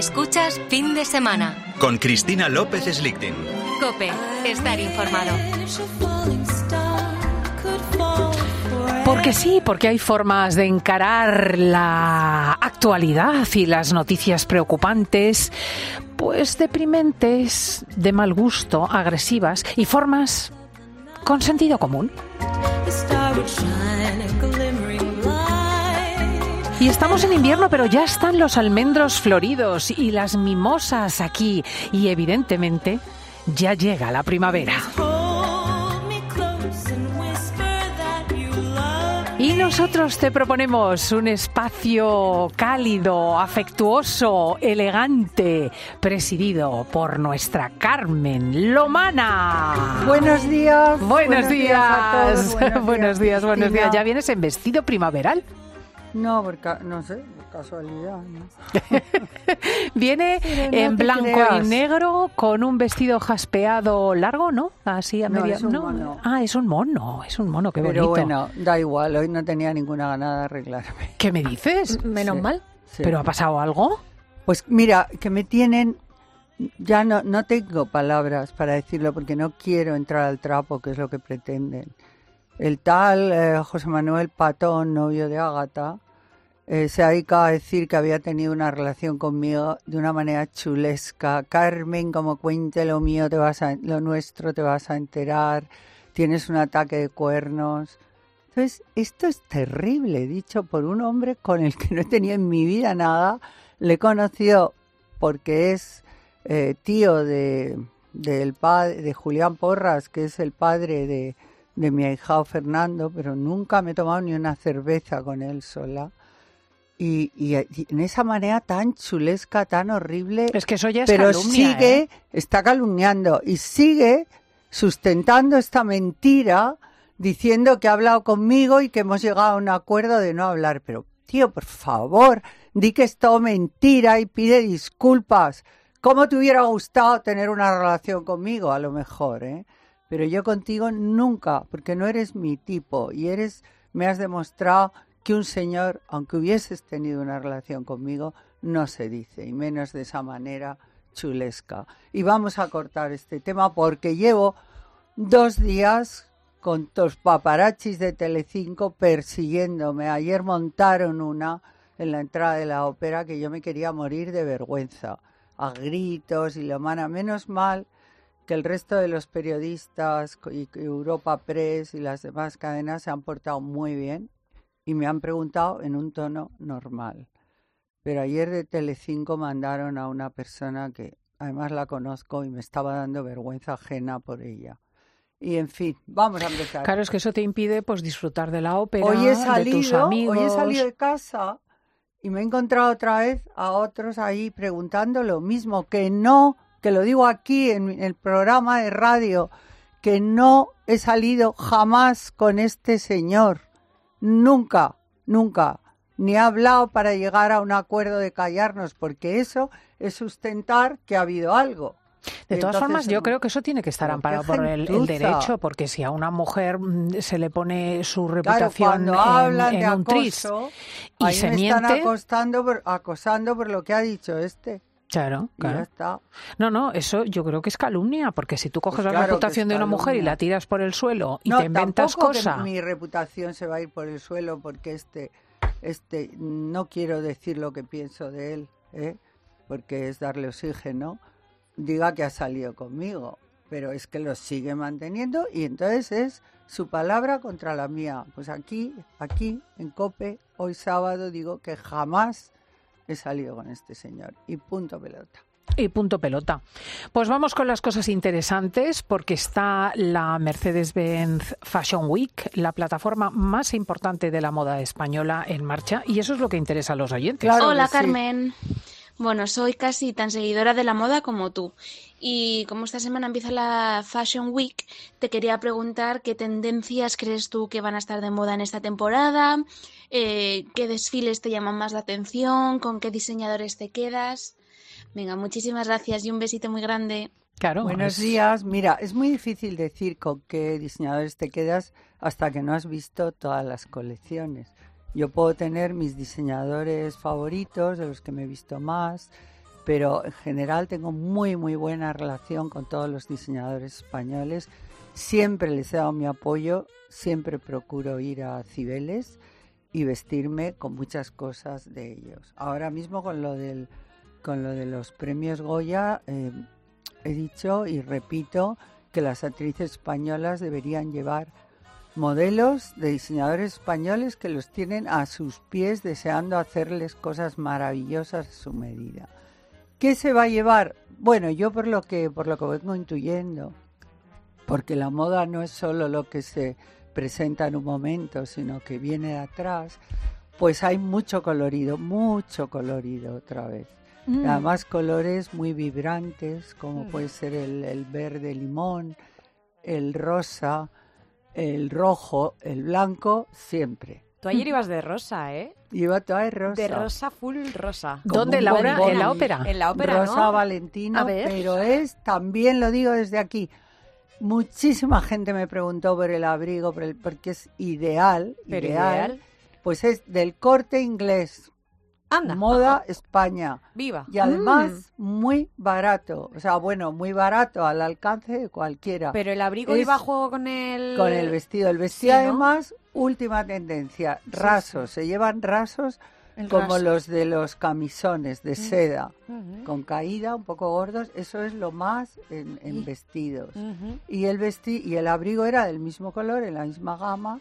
Escuchas fin de semana. Con Cristina López Slichting. Cope, estar informado. Porque sí, porque hay formas de encarar la actualidad y las noticias preocupantes, pues deprimentes, de mal gusto, agresivas y formas con sentido común. Y estamos en invierno, pero ya están los almendros floridos y las mimosas aquí. Y evidentemente ya llega la primavera. Y nosotros te proponemos un espacio cálido, afectuoso, elegante, presidido por nuestra Carmen Lomana. Buenos días. Buenos, días. a todos. Buenos, días, buenos días. ¿Ya vienes en vestido primaveral? No, porque, no sé, por casualidad. ¿no? Viene no en blanco creas. y negro con un vestido jaspeado largo, ¿no? Así a No, media. es un mono. Ah, es un mono, es un mono, qué Pero bonito. bueno, da igual, hoy no tenía ninguna ganada de arreglarme. ¿Qué me dices? Menos Sí. mal. Sí. ¿Pero ha pasado algo? Pues mira, que me tienen, ya no, no tengo palabras para decirlo porque no quiero entrar al trapo, que es lo que pretenden. El tal eh, José Manuel Patón, novio de Ágata, eh, se ha dedicado a decir que había tenido una relación conmigo de una manera chulesca. Carmen, como cuente lo mío, te vas a, lo nuestro, te vas a enterar. Tienes un ataque de cuernos. Entonces, esto es terrible, dicho por un hombre con el que no tenido en mi vida nada. Le he conocido porque es eh, tío de, padre, de Julián Porras, que es el padre de, de mi ahijado Fernando, pero nunca me he tomado ni una cerveza con él sola. Y, y- y en esa manera tan chulesca, tan horrible, Es que eso ya es pero calumnia, sigue, ¿eh? está calumniando y sigue sustentando esta mentira diciendo que ha hablado conmigo y que hemos llegado a un acuerdo de no hablar. Pero, tío, por favor, di que es todo mentira y pide disculpas. ¿Cómo te hubiera gustado tener una relación conmigo? A lo mejor, ¿eh? Pero yo contigo nunca, porque no eres mi tipo y eres, me has demostrado que un señor, aunque hubieses tenido una relación conmigo, no se dice, y menos de esa manera chulesca. Y vamos a cortar este tema porque llevo dos días con los paparachis de Telecinco persiguiéndome. Ayer montaron una en la entrada de la ópera que yo me quería morir de vergüenza, a gritos y lo mana. Menos mal que el resto de los periodistas y Europa Press y las demás cadenas se han portado muy bien y me han preguntado en un tono normal. Pero ayer de Telecinco mandaron a una persona que además la conozco y me estaba dando vergüenza ajena por ella. Y en fin, vamos a empezar. Claro, es que eso te impide pues disfrutar de la ópera, hoy he de tus salido, amigos. hoy he salido de casa y me he encontrado otra vez a otros ahí preguntando lo mismo, que no, que lo digo aquí en el programa de radio, que no he salido jamás con este señor. Nunca, nunca. Ni he hablado para llegar a un acuerdo de callarnos, porque eso es sustentar que ha habido algo. De todas entonces, formas, yo creo que eso tiene que estar amparado por el, derecho, porque si a una mujer mm, se le pone su Claro, reputación cuando en, hablan en de un tris acoso, y ahí se me están acostando por- acosando por lo que ha dicho este. Claro, Y ya claro. está. No, no, eso yo creo que es calumnia, porque si tú coges Pues la claro que reputación de una mujer y la tiras por el suelo y no, te inventas cosas, mi reputación se va a ir por el suelo porque este, este, no quiero decir lo que pienso de él, ¿eh? porque es darle oxígeno, diga que ha salido conmigo, pero es que lo sigue manteniendo y entonces es su palabra contra la mía. Pues aquí, aquí, en COPE, hoy sábado, digo que jamás he salido con este señor y punto pelota. Y punto pelota. Pues vamos con las cosas interesantes porque está la Mercedes-Benz Fashion Week, la plataforma más importante de la moda española en marcha y eso es lo que interesa a los oyentes. Claro Hola, sí. Carmen. Bueno, soy casi tan seguidora de la moda como tú. Y como esta semana empieza la Fashion Week, te quería preguntar qué tendencias crees tú que van a estar de moda en esta temporada, eh, qué desfiles te llaman más la atención, con qué diseñadores te quedas. Venga, muchísimas gracias y un besito muy grande. Claro, Buenos es- días. Mira, es muy difícil decir con qué diseñadores te quedas hasta que no has visto todas las colecciones. Yo puedo tener mis diseñadores favoritos, de los que me he visto más, pero en general tengo muy, muy buena relación con todos los diseñadores españoles. Siempre les he dado mi apoyo, siempre procuro ir a Cibeles y vestirme con muchas cosas de ellos. Ahora mismo con lo del con lo de los premios Goya eh, he dicho y repito que las actrices españolas deberían llevar modelos de diseñadores españoles que los tienen a sus pies deseando hacerles cosas maravillosas a su medida. ¿Qué se va a llevar? Bueno, yo por lo que por lo que vengo intuyendo, porque la moda no es solo lo que se presenta en un momento, sino que viene de atrás, pues hay mucho colorido, mucho colorido otra vez. Mm. Además colores muy vibrantes, como Mm. puede ser el, el verde limón, el rosa, el rojo, el blanco, siempre. Tú ayer ibas de rosa, ¿eh? Iba toda de rosa. De rosa full rosa. Como ¿Dónde, Laura? ¿En la ópera? En la ópera, Rosa ¿no? Valentino, A ver. pero es, también lo digo desde aquí, muchísima gente me preguntó por el abrigo, por el- porque es ideal, Pero ideal, ideal. pues es del corte inglés, Anda. moda España. Viva. Y además muy barato, o sea, bueno, muy barato al alcance de cualquiera. Pero el abrigo Es iba a juego con el... con el vestido, el vestido Sí, ¿no? además, última tendencia, rasos, se llevan rasos El como raso. los de los camisones de seda, Ujú. con caída, un poco gordos, eso es lo más en, en vestidos. Ujú. Y el vesti y el abrigo era del mismo color, en la misma gama,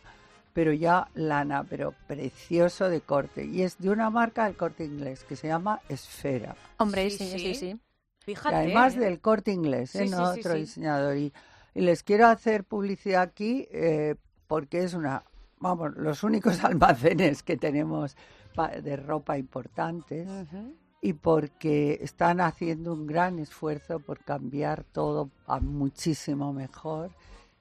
pero ya lana, pero precioso de corte. Y es de una marca del corte inglés que se llama Esfera. Hombre, Sí, sí, sí, sí. sí. Y Fíjate. además ¿eh? del corte inglés, Sí, ¿eh? sí, no sí, otro sí. diseñador. Y, y les quiero hacer publicidad aquí eh, porque es una, vamos, los únicos almacenes que tenemos de ropa importantes y porque están haciendo un gran esfuerzo por cambiar todo a muchísimo mejor.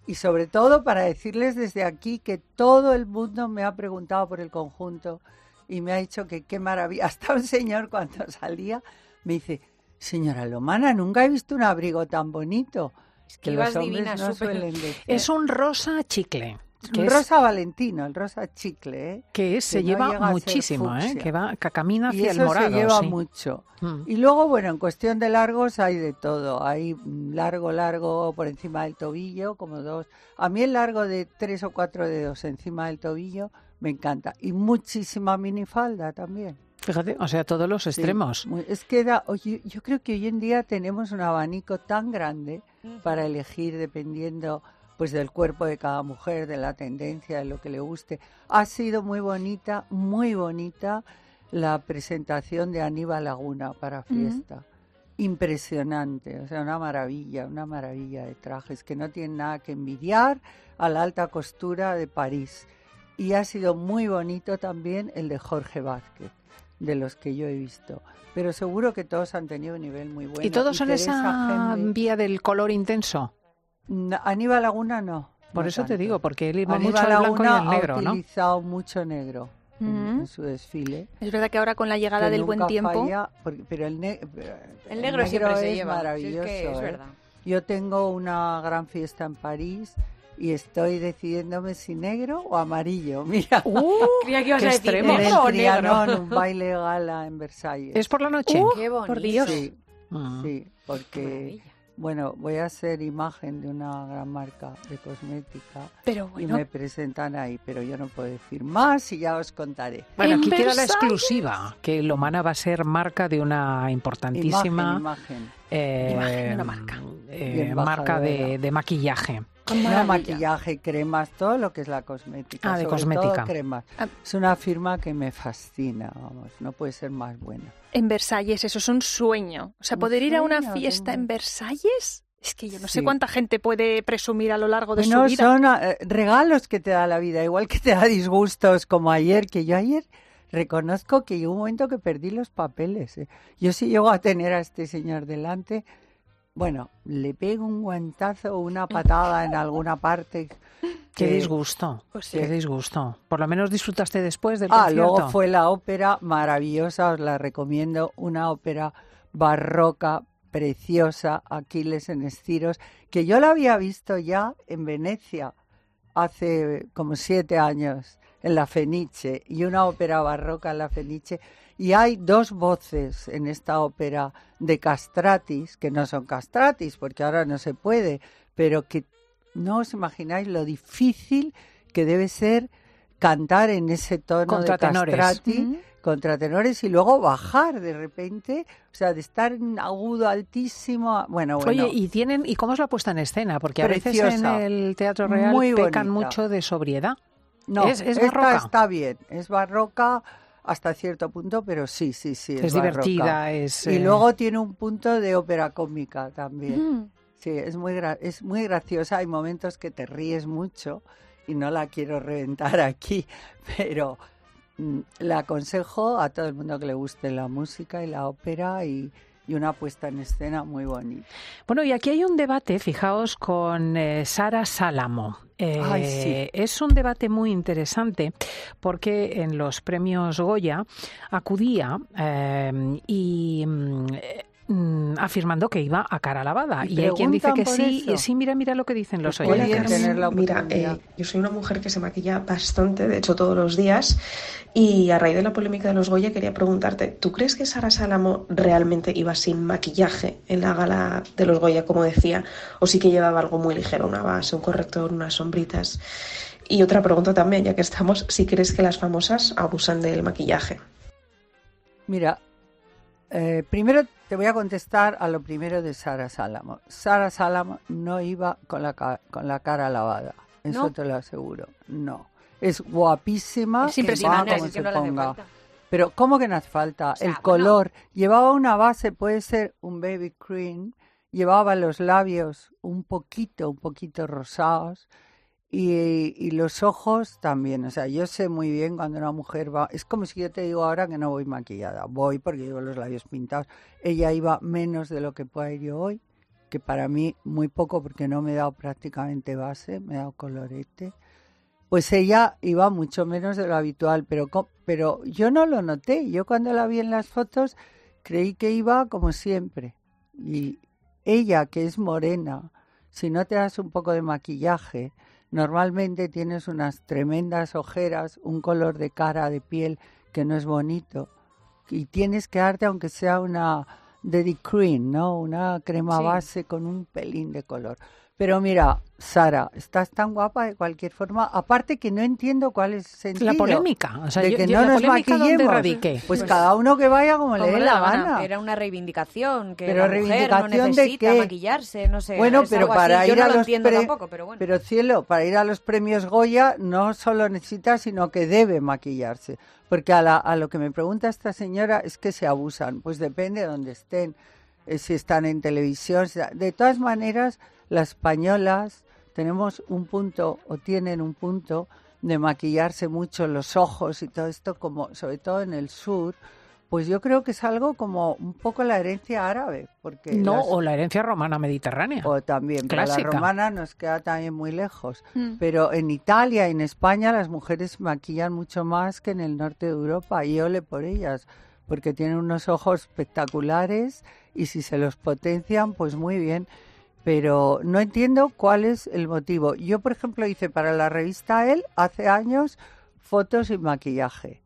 Y sobre todo para decirles desde aquí que todo el mundo me ha preguntado por el conjunto y me ha dicho que qué maravilla. Hasta un señor cuando salía me dice, señora Lomana, nunca he visto un abrigo tan bonito. Es que ibas los hombres divina, no súper. suelen decir. Es un rosa chicle. Que Un es- rosa valentino, el rosa chicle, ¿eh? que se que no lleva muchísimo, ¿eh? que va, que camina Y hacia eso el morado. se lleva sí. mucho. Mm. Y luego, bueno, en cuestión de largos hay de todo. Hay mm, largo, largo por encima del tobillo, como dos. A mí el largo de tres o cuatro dedos encima del tobillo me encanta. Y muchísima minifalda también. Fíjate, o sea, todos los extremos. es que da, oye, yo creo que hoy en día tenemos un abanico tan grande para elegir dependiendo pues del cuerpo de cada mujer, de la tendencia, de lo que le guste. Ha sido muy bonita, muy bonita la presentación de Aníbal Laguna para fiesta. Impresionante, o sea, una maravilla, una maravilla de trajes que no tienen nada que envidiar a la alta costura de París. Y ha sido muy bonito también el de Jorge Vázquez, de los que yo he visto. Pero seguro que todos han tenido un nivel muy bueno. ¿Y todos son Teresa esa vía del color intenso? No, Aníbal Laguna no. Por no eso te tanto. digo, porque él iba Aníbal mucho al blanco y Laguna al negro, ha ¿no? utilizado mucho negro en- Ujú. en su desfile. Es verdad que ahora con la llegada que del buen tiempo, falla, porque- pero el, ne- pero El negro siempre se es lleva. sí, maravilloso. es, que es ¿eh? verdad. Yo tengo una gran fiesta en París y estoy decidiéndome si negro o amarillo. Mira, Creía que ibas qué a decir extremo. en negro el o negro. Trianon, un baile gala en Versalles. ¿Es por la noche? Qué bonito. por Dios. Sí, Mm. sí, porque Maravilla. Bueno, voy a hacer imagen de una gran marca de cosmética pero y me presentan ahí, pero yo no puedo decir más y ya os contaré. Bueno, En aquí queda la exclusiva, que Lomana va a ser marca de una importantísima Imagen, imagen. eh, Imagen, una marca. eh, marca de, de maquillaje. No, maquillaje, cremas, todo lo que es la cosmética. Ah, de sobre cosmética. todo cremas. Ah. Es una firma que me fascina, vamos, no puede ser más buena. en Versalles eso es un sueño. O sea, Un poder ir a una fiesta en Versalles, es que yo no sé Sí. cuánta gente puede presumir a lo largo de su vida. son eh, regalos que te da la vida, igual que te da disgustos, como ayer, que yo ayer reconozco que llegó un momento que perdí los papeles. eh. Yo si llego a tener a este señor delante, bueno, le pego un guantazo o una patada en alguna parte. Qué que- disgusto, Pues qué sí. disgusto. Por lo menos disfrutaste después del Ah, concierto. luego fue la ópera maravillosa, os la recomiendo, una ópera barroca, preciosa, Aquiles en Estiros, que yo la había visto ya en Venecia hace como siete años. En la Fenice y una ópera barroca en la Fenice. Y hay dos voces en esta ópera de castratis, que no son castratis, porque ahora no se puede, pero que no os imagináis lo difícil que debe ser cantar en ese tono de castrati, contratenores, y luego bajar de repente, o sea, de estar en agudo altísimo. Bueno, bueno. Oye, ¿y tienen y cómo es la puesta en escena? Porque a veces en el Teatro Real Muy pecan bonita. mucho de sobriedad. No, ¿Es- es esta barroca? está bien, es barroca hasta cierto punto, pero sí, sí, sí. Es, Es barroca. divertida, es, Y eh, luego tiene un punto de ópera cómica también. Mm. Sí, es muy, gra- es muy graciosa. Hay momentos que te ríes mucho y no la quiero reventar aquí, pero mm, le aconsejo a todo el mundo que le guste la música y la ópera y, y una puesta en escena muy bonita. Bueno, y aquí hay un debate, fijaos, con eh, Sara Salamo. Eh, Ay, sí. Es un debate muy interesante porque en los premios Goya acudía eh, y mm, afirmando que iba a cara lavada. Y Y, hay quien dice que sí, y sí, mira, mira lo que dicen los Pues oyentes. tener la Mira, eh, yo soy una mujer que se maquilla bastante, de hecho todos los días, y a raíz de la polémica de los Goya quería preguntarte, ¿tú crees que Sara Salamo realmente iba sin maquillaje en la gala de los Goya, como decía, o sí que llevaba algo muy ligero, una base, un corrector, unas sombritas? Y otra pregunta también, ya que estamos, si crees que las famosas abusan del maquillaje. Mira, eh, primero te voy a contestar a lo primero de Sara Salamo. Sara Salamo no iba con la, ca- con la cara lavada, eso ¿No? te lo aseguro. No. Es guapísima, Es impresionante, como que se no ponga. falta. Pero ¿cómo que no hace falta? sea, el bueno. color. Llevaba una base, puede ser un baby cream, llevaba los labios un poquito, un poquito rosados y, y los ojos también. O sea, yo sé muy bien cuando una mujer va... Es como si yo te digo ahora que no voy maquillada. Voy porque llevo los labios pintados. Ella iba menos de lo que pueda ir yo hoy, que para mí muy poco porque no me he dado prácticamente base, me he dado colorete. Pues ella iba mucho menos de lo habitual, pero, pero yo no lo noté. Yo cuando la vi en las fotos creí que iba como siempre. Y ella, que es morena, si no te das un poco de maquillaje, normalmente tienes unas tremendas ojeras, un color de cara, de piel que no es bonito. Y tienes que darte, aunque sea una Daddy Cream, ¿no? Una crema Sí. base con un pelín de color. Pero mira, Sara, estás tan guapa de cualquier forma. Aparte que no entiendo cuál es el sentido. La polémica, o sea, de yo- que yo- no la nos polémica ¿dónde maquillemos. Pues, Pues, cada uno que vaya como, le dé la gana. Era una reivindicación, que Pero la mujer no reivindicación de necesita qué? maquillarse, no sé. Bueno, pero para así. ir Yo a no lo los entiendo pre- tampoco, pero bueno. Pero cielo, para ir a los premios Goya no solo necesita, sino que debe maquillarse. Porque a, la- a lo que me pregunta esta señora es que se abusan. Pues depende de dónde estén, si están en televisión. si- De todas maneras, las españolas tenemos un punto o tienen un punto de maquillarse mucho los ojos y todo esto, como sobre todo en el sur. Pues yo creo que es algo como un poco la herencia árabe, porque No, las- o la herencia romana mediterránea. o también, pero la Clásica. romana nos queda también muy lejos. Mm. Pero en Italia y en España las mujeres maquillan mucho más que en el norte de Europa y ole por ellas, porque tienen unos ojos espectaculares y si se los potencian, pues muy bien. Pero no entiendo cuál es el motivo. Yo, por ejemplo, hice para la revista El hace años fotos sin maquillaje.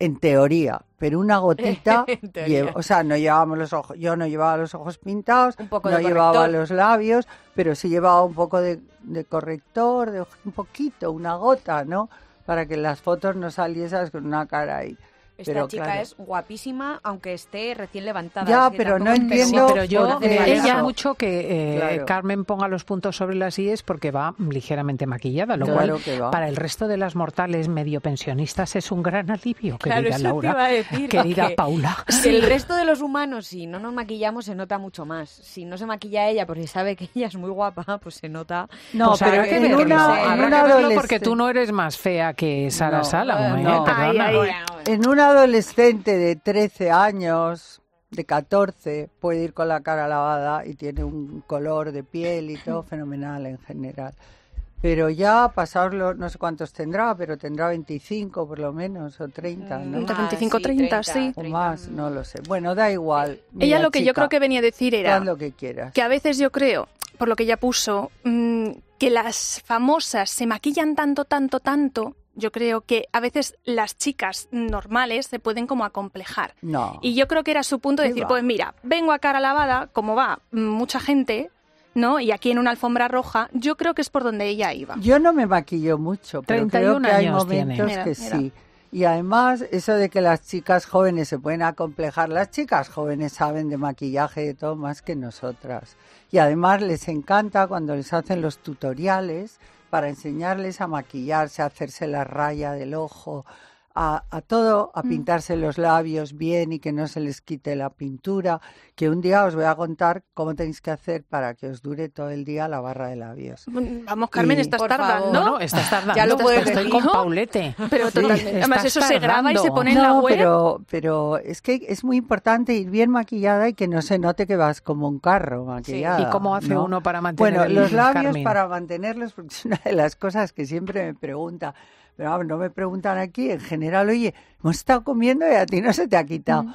En teoría, pero una gotita, lleva- o sea, no llevábamos los ojos, yo no llevaba los ojos pintados, Un poco no de llevaba corrector. los labios, pero sí llevaba un poco de, de corrector, de, un poquito, una gota, ¿no? Para que las fotos no saliesen con una cara ahí. Esta pero chica claro. es guapísima, aunque esté recién levantada. Ya, pero no tampoco- Sí, entiendo pero yo me alegra mucho que eh, Claro. Carmen ponga los puntos sobre las IES porque va ligeramente maquillada, lo Claro cual que va. para el resto de las mortales medio pensionistas es un gran alivio, Claro, querida eso Laura. te iba a decir. Querida que- Paula. que el resto de los humanos, si no nos maquillamos, se nota mucho más. Si no se maquilla ella porque sabe que ella es muy guapa, pues se nota. No, Pues pero que en verlo, una, en una que verlo porque tú no eres más fea que Sara No, eh, ¿eh? no. Perdona. Ay, ay. En un adolescente de 13 años, de 14, puede ir con la cara lavada y tiene un color de piel y todo fenomenal en general. Pero ya pasarlo, no sé cuántos tendrá, pero tendrá 25 por lo menos, o 30, ¿no? Entre Ah, 25, 30, sí. O más, no lo sé. Bueno, da igual. Ella Mira, lo que yo creo que venía a decir era haz lo que quieras. que a veces yo creo, por lo que ella puso, mm, que las famosas se maquillan tanto, tanto, tanto Yo creo que a veces las chicas normales se pueden como acomplejar. No. Y yo creo que era su punto de ¿Qué decir, va? pues mira, vengo a cara lavada, como va mm, mucha gente, ¿no? Y aquí en una alfombra roja, yo creo que es por donde ella iba. Yo no me maquillo mucho, pero creo 31 que hay años tiene. momentos Mira, que mira. sí. Y además, eso de que las chicas jóvenes se pueden acomplejar, las chicas jóvenes saben de maquillaje y de todo más que nosotras. Y además les encanta cuando les hacen los tutoriales para enseñarles a maquillarse, a hacerse la raya del ojo, a, a todo, Mm. a pintarse los labios bien y que no se les quite la pintura. Que un día os voy a contar cómo tenéis que hacer para que os dure todo el día la barra de labios. Mm, Vamos, Carmen, Y- estás tardando. No, no, estás tardando. Ya lo puedes Estoy decir, con. Paulete. Pero Sí, totalmente. Además, eso se graba y se pone en la web. pero, pero es que es muy importante ir bien maquillada y que no se note que vas como un carro maquillada. ¿Y cómo hace ¿no? uno para mantener Bueno, el los labios Carmen? para mantenerlos, porque es una de las cosas que siempre me pregunta. Pero no me preguntan aquí, en general, oye, hemos estado comiendo y a ti no se te ha quitado. Mm.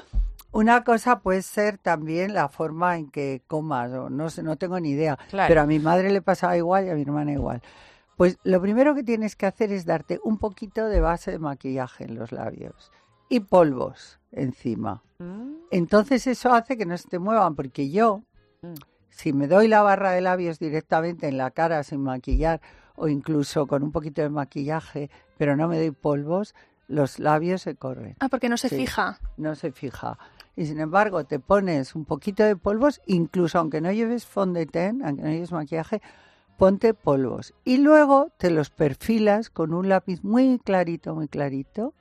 Una cosa puede ser también la forma en que comas, o no sé, no tengo ni idea. Claro. Pero a mi madre le pasaba igual y a mi hermana igual. Pues lo primero que tienes que hacer es darte un poquito de base de maquillaje en los labios y polvos encima. Mm. Entonces eso hace que no se te muevan, porque yo, Mm. si me doy la barra de labios directamente en la cara sin maquillar o incluso con un poquito de maquillaje, pero no me doy polvos, los labios se corren, Ah, porque no se Sí. fija. no se fija. Y sin embargo, te pones un poquito de polvos, incluso aunque no lleves fondant, aunque no lleves maquillaje, ponte polvos. Y luego te los perfilas con un lápiz muy clarito, muy clarito.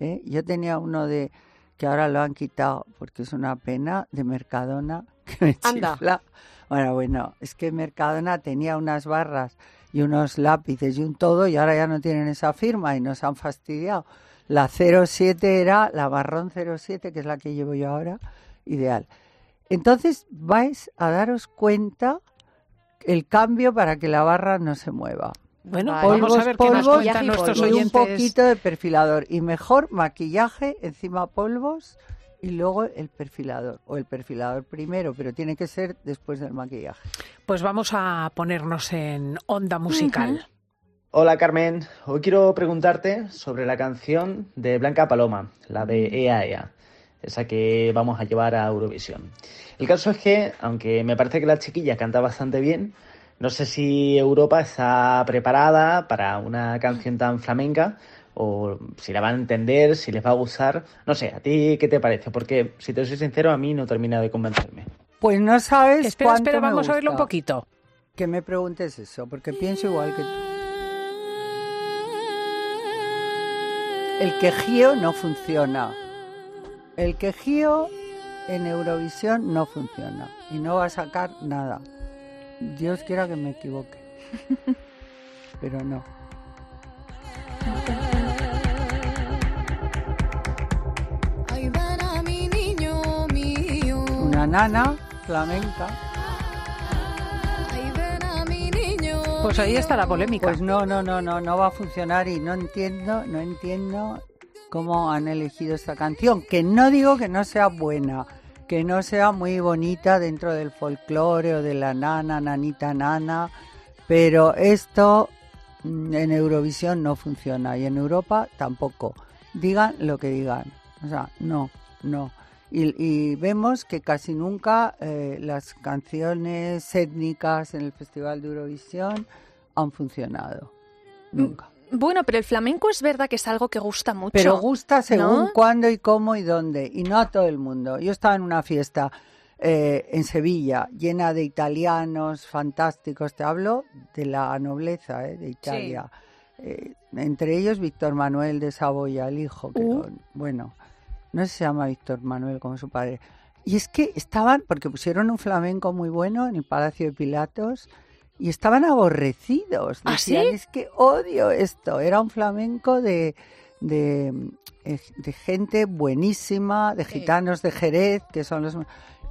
¿eh? Yo tenía uno de que ahora lo han quitado porque es una pena de Mercadona que me Anda. chifla. Bueno, bueno, es que Mercadona tenía unas barras y unos lápices y un todo y ahora ya no tienen esa firma y nos han fastidiado. La 07 era la marrón 07, que es la que llevo yo ahora, ideal. Entonces vais a daros cuenta el cambio para que la barra no se mueva. Bueno, Vale. vamos a Polvos, ver qué nos polvos y un poquito de perfilador y mejor maquillaje encima polvos y luego el perfilador o el perfilador primero, pero tiene que ser después del maquillaje. Pues vamos a ponernos en onda musical. Hola Carmen, hoy quiero preguntarte sobre la canción de Blanca Paloma, la de Ea Ea, esa que vamos a llevar a Eurovisión. El caso es que, aunque me parece que la chiquilla canta bastante bien, no sé si Europa está preparada para una canción tan flamenca o si la van a entender, si les va a gustar. No sé, ¿a ti qué te parece? Porque, si te soy sincero, a mí no termina de convencerme. Pues no sabes Espera, cuánto espera, me vamos a oírlo un poquito. Que me preguntes eso, porque pienso igual que tú. El quejío no funciona. El quejío en Eurovisión no funciona y no va a sacar nada. Dios quiera que me equivoque. Pero no. Nana flamenca. Pues ahí está la polémica. Pues no, no, no, no, no va a funcionar y no entiendo, no entiendo cómo han elegido esta canción. Que no digo que no sea buena, que no sea muy bonita dentro del folclore o de la nana, nanita, nana, pero esto mm, en Eurovisión no funciona y en Europa tampoco. Digan lo que digan. O sea, no, no. Y, y vemos que casi nunca eh, las canciones étnicas en el Festival de Eurovisión han funcionado. Nunca. Bueno, pero el flamenco es verdad que es algo que gusta mucho. Pero gusta según ¿no? cuándo y cómo y dónde, y no a todo el mundo. Yo estaba en una fiesta eh, en Sevilla, llena de italianos fantásticos. Te hablo de la nobleza eh, de Italia. Eh, entre ellos Víctor Manuel de Saboya, el hijo. Que Uh. lo- bueno, no se llama Víctor Manuel como su padre. Y es que estaban, porque pusieron un flamenco muy bueno en el Palacio de Pilatos, y estaban aborrecidos. ¿Ah, Decían, sí? es que odio esto. Era un flamenco de, de, eh, de gente buenísima, de Sí. gitanos de Jerez, que son los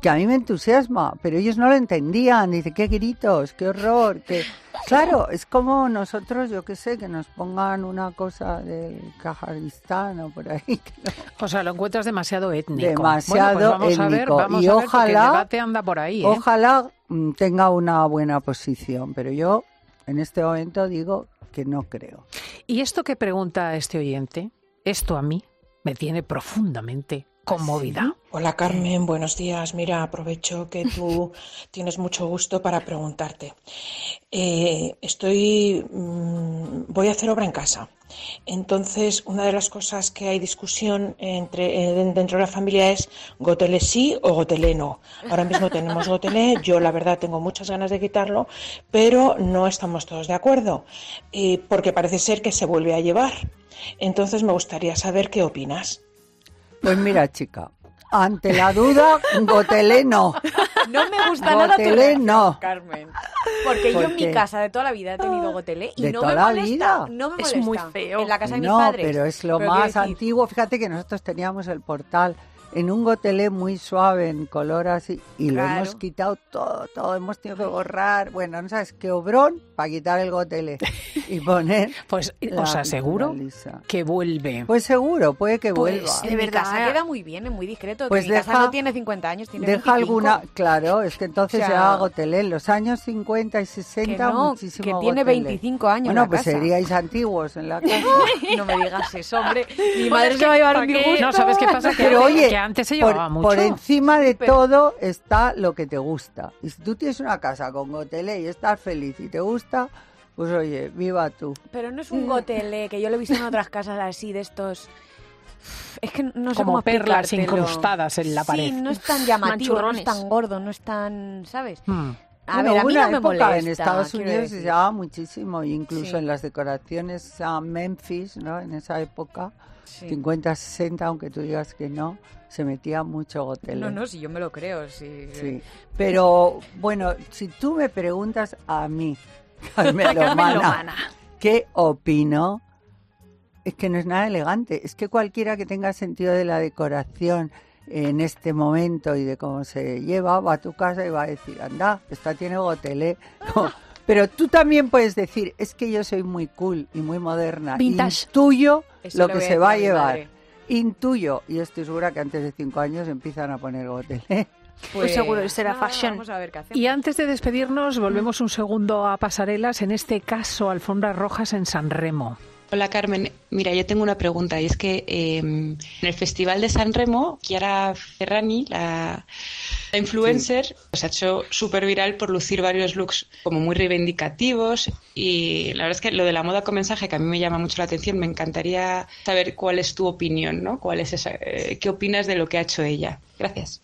que a mí me entusiasma, pero ellos no lo entendían. Dice, qué gritos, qué horror, que claro, es como nosotros, yo qué sé, que nos pongan una cosa del Kazajistán o por ahí. que no- O sea, lo encuentras demasiado étnico. Demasiado bueno, pues vamos a ver, étnico. vamos Y a ver, ojalá- el debate anda por ahí. ¿eh? Ojalá mm, tenga una buena posición, pero yo en este momento digo que no creo. Y esto que pregunta este oyente, esto a mí me tiene profundamente conmovida. Hola Carmen, buenos días. Mira, aprovecho que tú tienes mucho gusto para preguntarte. Eh, estoy, mm, voy a hacer obra en casa. Entonces, una de las cosas que hay discusión entre, eh, den- dentro de la familia es gotelé sí o gotelé no. Ahora mismo tenemos gotelé, yo la verdad tengo muchas ganas de quitarlo, pero no estamos todos de acuerdo, eh, porque parece ser que se vuelve a llevar. Entonces, me gustaría saber qué opinas. Pues mira, chica, ante la duda, gotelé no. No me gusta nada tu Gotelé no. Carmen. Porque yo en ¿Por mi casa de toda la vida he tenido gotelé y ¿De no toda me la molesta. vida? No me Es molesta. muy feo. En la casa de mis no, padres. pero es lo Pero más decir, antiguo. Fíjate que nosotros teníamos el portal en un gotelé muy suave, en color así, y lo hemos quitado todo, todo. Hemos tenido que borrar, bueno, no sabes qué obrón para quitar el gotelé y poner. Pues la os aseguro que vuelve. Pues seguro, puede que Pues, vuelva. de verdad, casa eh. queda muy bien, es muy discreto. Pues mi casa deja- no tiene 50 años, tiene Deja 25. alguna, claro, es que entonces O sea, ya gotelé en los años 50 y 60 que no, muchísimo que tiene gotelé. 25 años Bueno, la pues casa. seríais antiguos en la casa. no me digas eso, hombre. Mi madre se va a llevar ¿pa' un disgusto. No, ¿sabes qué pasa? Que, Pero oye, que antes se por, llevaba mucho. por encima de Pero- todo está lo que te gusta. Y si tú tienes una casa con gotelé y estás feliz y te gusta, pues oye, viva tú. Pero no es un gotelé, que yo lo he visto en otras casas así, de estos... Es que no sé Como cómo perlas incrustadas en la pared. Sí, no es tan llamativo, no es tan gordo, no es tan... ¿sabes? Hmm. A Bueno, ver, a mí una no me época molesta. en Estados Unidos se decir. llevaba muchísimo, incluso Sí. en las decoraciones a Memphis, ¿no? En esa época, Sí. 50, 60, aunque tú digas que no, se metía mucho gotelé. No, no, si yo me lo creo, sí. Sí, pero bueno, si tú me preguntas a mí, Lomana, Lomana. ¿qué opino? Es que no es nada elegante. Es que cualquiera que tenga sentido de la decoración en este momento y de cómo se lleva, va a tu casa y va a decir, anda, esta tiene gotelé. Pero tú también puedes decir, es que yo soy muy cool y muy moderna. Vintage. Intuyo Eso lo que se va a llevar. madre. Intuyo, y estoy segura que antes de cinco años empiezan a poner gotelé. Pues seguro que será fashion. Vamos a ver qué hacemos. Y antes de despedirnos, volvemos un segundo a pasarelas, en este caso alfombras rojas en San Remo. Hola Carmen, mira, yo tengo una pregunta y es que eh, en el Festival de San Remo, Chiara Ferrani, la, la influencer, pues ha hecho súper viral por lucir varios looks como muy reivindicativos y la verdad es que lo de la moda con mensaje que a mí me llama mucho la atención, me encantaría saber cuál es tu opinión, ¿no? ¿Cuál es esa, eh, ¿Qué opinas de lo que ha hecho ella? Gracias.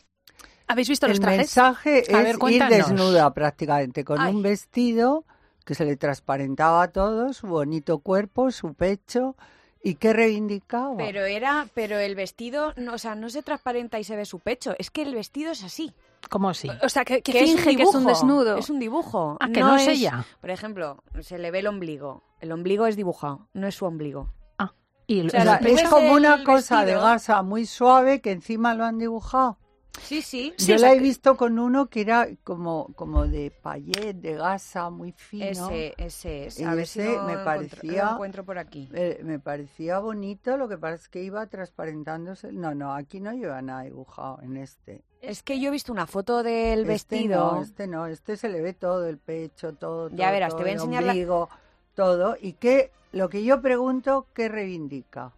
¿Habéis visto los El trajes? mensaje A es ver, ir cuéntanos. desnuda prácticamente, con Ay. un vestido que se le transparentaba todo, su bonito cuerpo, su pecho, y que reivindicaba. Pero era, pero el vestido, no, o sea, no se transparenta y se ve su pecho. Es que el vestido es así. ¿Cómo así? O sea, que, que Que es un finge que es un desnudo. Es un dibujo. Ah, que no es ella. Por ejemplo, se le ve el ombligo. El ombligo es dibujado, no es su ombligo. Ah, y el- O sea, O sea, si tú es como una cosa de gasa muy suave que encima lo han dibujado. Sí, sí. Sí, Yo o la he visto con uno que era como, como de payet, de gasa, muy fino. Ese, ese es. A ver si Ese lo me parecía- lo encuentro por aquí. Eh, me parecía bonito, lo que pasa es que iba transparentándose. No, no, aquí no lleva nada dibujado en este. Es que yo he visto una foto del Este vestido. no, este no, este se le ve todo, el pecho, todo, Ya todo, verás, todo, te voy a enseñar la- ombligo, todo. Y que lo que yo pregunto, ¿qué reivindica?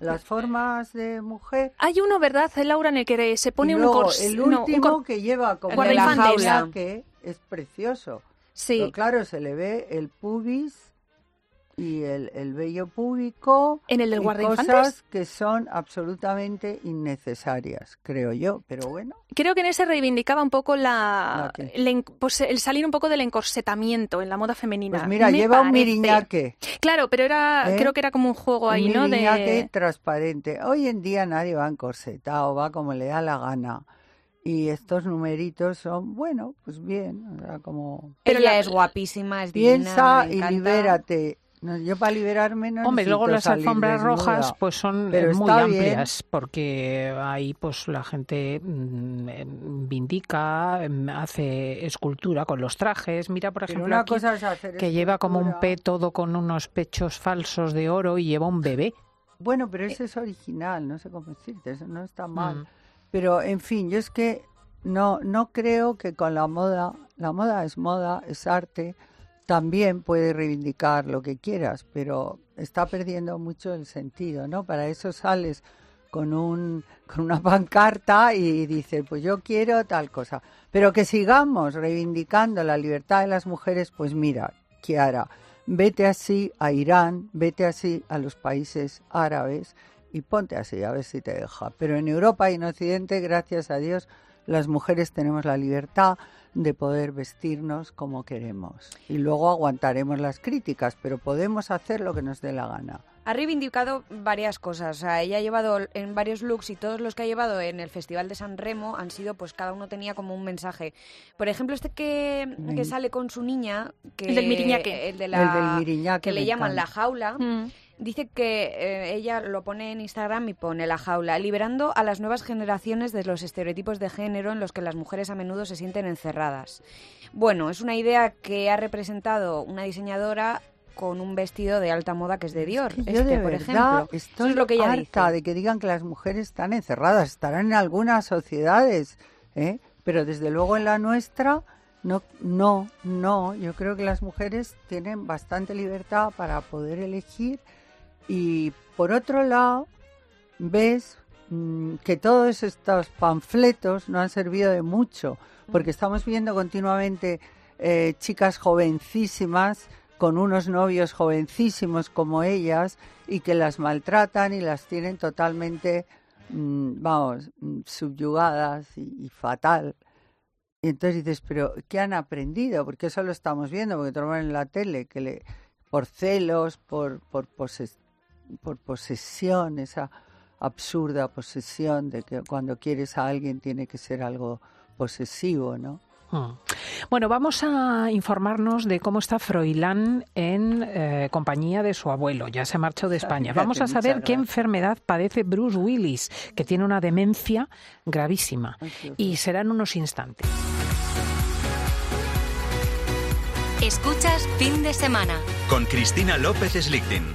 Las formas de mujer. Hay uno, ¿verdad, Laura, en el que se pone un luego cors... el no, un último que lleva como El de la jaula. que es precioso. Sí. Pero claro, se le ve el pubis y el, el vello púbico En el del y cosas que son absolutamente innecesarias, creo yo. Pero bueno, Creo que en ese reivindicaba un poco la, pues, el salir un poco del encorsetamiento en la moda femenina. pues mira, me lleva un miriñaque. Claro, pero era, ¿Eh? creo que era como un juego ahí, un ¿no? miriñaque De... transparente. Hoy en día nadie va encorsetado, va como le da la gana. Y estos numeritos son, bueno, pues bien, o sea, como... Pero Ella es guapísima, es divina. Piensa y libérate. No, yo para liberarme no Hombre, luego las alfombras desnuda. rojas pues son eh, muy bien. amplias porque ahí pues la gente mm, eh, vindica, em, hace escultura con los trajes. Mira, por ejemplo, una aquí, cosa es hacer que lleva como un escultura. P todo con unos pechos falsos de oro y lleva un bebé. Bueno, pero ese es original, no sé cómo decirte, eso no está mal. Mm. Pero, en fin, yo es que no, no creo que con la moda, la moda es moda, es arte, también puede reivindicar lo que quieras, pero está perdiendo mucho el sentido, ¿no? Para eso sales con un con una pancarta y dices, pues yo quiero tal cosa. Pero que sigamos reivindicando la libertad de las mujeres, pues mira, Kiara, vete así a Irán, vete así a los países árabes y ponte así, a ver si te deja. Pero en Europa y en Occidente, gracias a Dios, las mujeres tenemos la libertad de poder vestirnos como queremos. Y luego aguantaremos las críticas, pero podemos hacer lo que nos dé la gana. Ha reivindicado varias cosas. O sea, ella ha llevado en varios looks y todos los que ha llevado en el Festival de San Remo han sido, pues cada uno tenía como un mensaje. Por ejemplo, este que, que Mm. sale con su niña, que, El del miriñaque. el de la, El del miriñaque que le llaman la jaula. Mm. Dice que eh, ella lo pone en Instagram y pone la jaula, liberando a las nuevas generaciones de los estereotipos de género en los que las mujeres a menudo se sienten encerradas. Bueno, es una idea que ha representado una diseñadora con un vestido de alta moda que es de Dior. Yo este, de por ejemplo. Estoy es lo que ella harta dice. de que digan que las mujeres están encerradas. Estarán en algunas sociedades, ¿eh? pero desde luego en la nuestra no, no, no. Yo creo que las mujeres tienen bastante libertad para poder elegir y por otro lado ves mm, que todos estos panfletos no han servido de mucho porque estamos viendo continuamente eh, chicas jovencísimas con unos novios jovencísimos como ellas y que las maltratan y las tienen totalmente, mm, vamos, mm, subyugadas y, fatal. Y entonces dices, pero ¿qué han aprendido? Porque eso lo estamos viendo, porque todo en la tele, que le, por celos, por, por, poses- por posesión, esa absurda posesión de que cuando quieres a alguien tiene que ser algo posesivo, ¿no? Mm. Bueno, vamos a informarnos de cómo está Froilán en eh, compañía de su abuelo. Ya se marchó de España. Vamos a saber qué enfermedad padece Bruce Willis, que tiene una demencia gravísima. Y será en unos instantes. Escuchas fin de semana. Con Cristina López Slichting.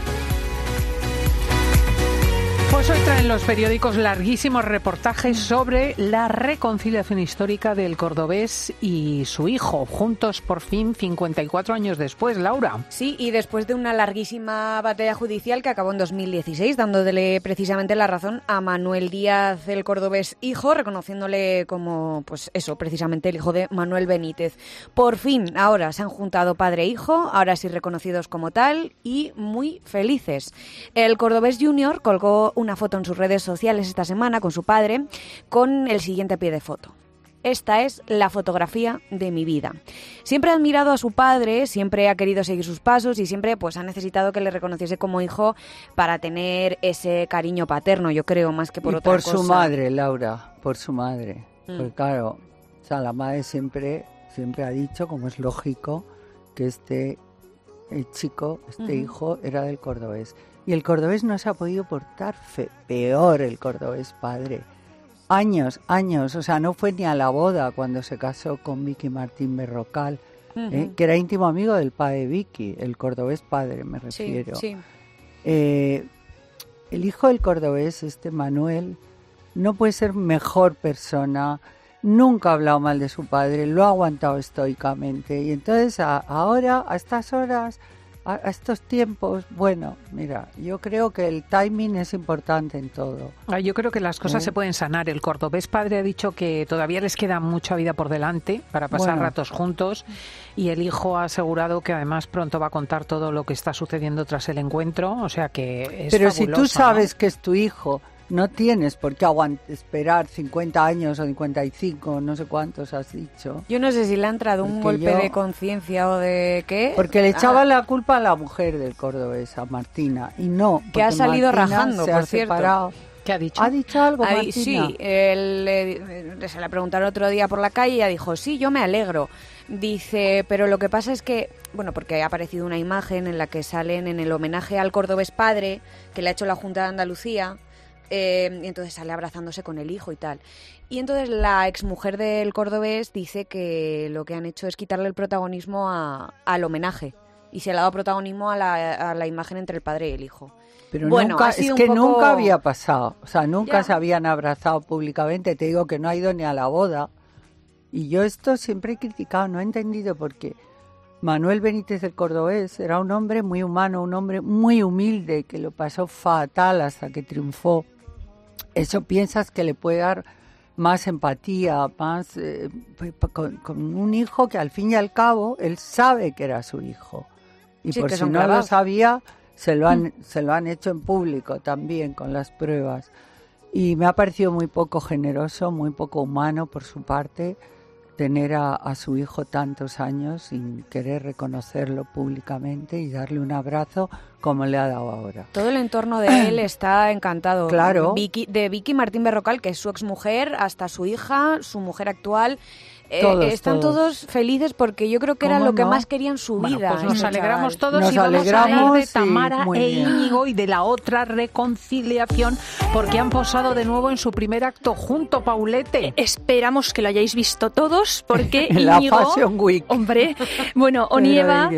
Pues hoy traen los periódicos larguísimos reportajes sobre la reconciliación histórica del cordobés y su hijo, juntos por fin 54 años después, Laura. Sí, y después de una larguísima batalla judicial que acabó en 2016, dándole precisamente la razón a Manuel Díaz, el cordobés hijo, reconociéndole como, pues eso, precisamente el hijo de Manuel Benítez. Por fin, ahora se han juntado padre e hijo, ahora sí reconocidos como tal y muy felices. El cordobés junior colgó una foto en sus redes sociales esta semana con su padre con el siguiente pie de foto. Esta es la fotografía de mi vida. Siempre ha admirado a su padre, siempre ha querido seguir sus pasos y siempre pues ha necesitado que le reconociese como hijo para tener ese cariño paterno, yo creo, más que por y otra por cosa. su madre, Laura, por su madre. Mm. Porque claro, o sea, la madre siempre, siempre ha dicho, como es lógico, que este chico, este hijo, era del cordobés. Y el cordobés no se ha podido portar fe- peor el cordobés padre. Años, años, o sea, no fue ni a la boda cuando se casó con Vicky Martín Berrocal, ¿eh? Que era íntimo amigo del padre Vicky, el cordobés padre, me Sí, refiero. sí. Eh, el hijo del cordobés, este Manuel, no puede ser mejor persona, nunca ha hablado mal de su padre, lo ha aguantado estoicamente. Y entonces a- ahora, a estas horas, a, a estos tiempos, bueno, mira, yo creo que el timing es importante en todo. Ah, Yo creo que las cosas ¿Eh? se pueden sanar. El cordobés padre ha dicho que todavía les queda mucha vida por delante para pasar Bueno. ratos juntos y el hijo ha asegurado que además pronto va a contar todo lo que está sucediendo tras el encuentro. O sea que es Pero si tú sabes que es tu hijo, no tienes por qué aguant- esperar 50 años o 55, no sé cuántos has dicho. Yo no sé si le ha entrado un golpe yo- de conciencia o de qué. Porque le Ah, echaba la culpa a la mujer del cordobés, a Martina, y no. Que ha salido Martina rajando, se por ha cierto. separado. ¿Qué ha dicho? ¿Ha dicho algo, sí, él, eh, se la preguntaron otro día por la calle y ella dijo, sí, yo me alegro. Dice, pero lo que pasa es que, bueno, porque ha aparecido una imagen en la que salen en el homenaje al cordobés padre que le ha hecho la Junta de Andalucía, eh, y entonces sale abrazándose con el hijo y tal. Y entonces la exmujer del cordobés dice que lo que han hecho es quitarle el protagonismo a- al homenaje y se le ha dado protagonismo a la, a la imagen entre el padre y el hijo. Pero Bueno, nunca, ha es que poco- nunca había pasado. O sea, nunca Ya. se habían abrazado públicamente. Te digo que no ha ido ni a la boda. Y yo esto siempre he criticado, no he entendido por qué. Manuel Benítez del Cordobés era un hombre muy humano, un hombre muy humilde, que lo pasó fatal hasta que triunfó. Eso piensas que le puede dar más empatía, más eh, con, con un hijo que al fin y al cabo él sabe que era su hijo. Y Sí, por si no lo sabía, se lo, han, se lo han hecho en público también con las pruebas. Y me ha parecido muy poco generoso, muy poco humano por su parte, tener a, a su hijo tantos años sin querer reconocerlo públicamente y darle un abrazo como le ha dado ahora. Todo el entorno de él está encantado. Claro. Vicky, de Vicky Martín Berrocal, que es su exmujer, hasta su hija, su mujer actual. Eh, Todos, están todos. todos. felices porque yo creo que era ¿Cómo lo que no? más querían su Bueno, vida. pues nos alegramos chaval. todos Nos y vamos a hablar de Tamara e. Íñigo y de la otra reconciliación porque han posado de nuevo en su primer acto junto, Paulete. Esperamos que lo hayáis visto todos, porque la Íñigo, Fashion Week. hombre, bueno, Onieva.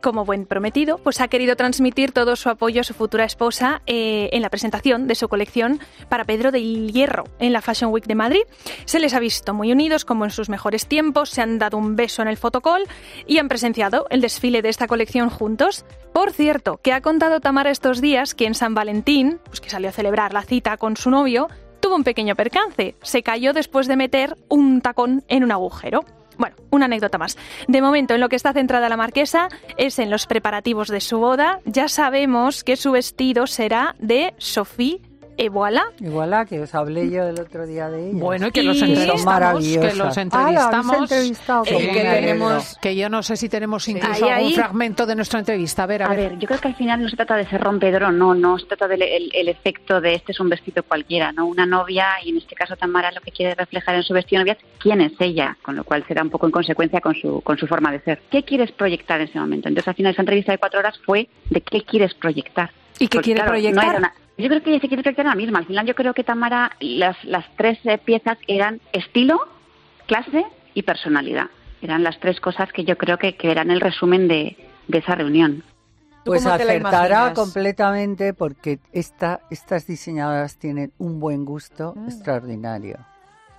Como buen prometido, pues ha querido transmitir todo su apoyo a su futura esposa eh, en la presentación de su colección para Pedro del Hierro en la Fashion Week de Madrid. Se les ha visto muy unidos, como en sus mejores tiempos, se han dado un beso en el fotocall y han presenciado el desfile de esta colección juntos. Por cierto, que ha contado Tamara estos días que en San Valentín, pues que salió a celebrar la cita con su novio, tuvo un pequeño percance. Se cayó después de meter un tacón en un agujero. Bueno, una anécdota más. De momento, en lo que está centrada la marquesa es en los preparativos de su boda. Ya sabemos que su vestido será de Sophie et voilà. Que os hablé yo el otro día de ella. Bueno, y que los entrevistamos, que los Ah, ¿la habéis entrevistamos. entrevistado? Eh, que tenemos, que yo no sé si tenemos incluso Ahí, algún ahí. fragmento de nuestra entrevista. A ver, a, A ver. ver, yo creo que al final no se trata de ser rompedor o no, no se trata del el, el efecto de este es un vestido cualquiera, ¿no? Una novia, y en este caso Tamara lo que quiere reflejar en su vestido de novia es quién es ella, con lo cual será un poco en consecuencia con su, con su forma de ser. ¿Qué quieres proyectar en ese momento? Entonces al final esa entrevista de cuatro horas fue de qué quieres proyectar. ¿Y qué Porque, quiere claro, no proyectar? era una- yo creo que ella se quiere proyectar la misma. Al final yo creo que Tamara, las, las tres eh, piezas eran estilo, clase y personalidad. Eran las tres cosas que yo creo que, que eran el resumen de, de esa reunión. ¿Tú Pues la acertará completamente porque esta, estas diseñadoras tienen un buen gusto extraordinario.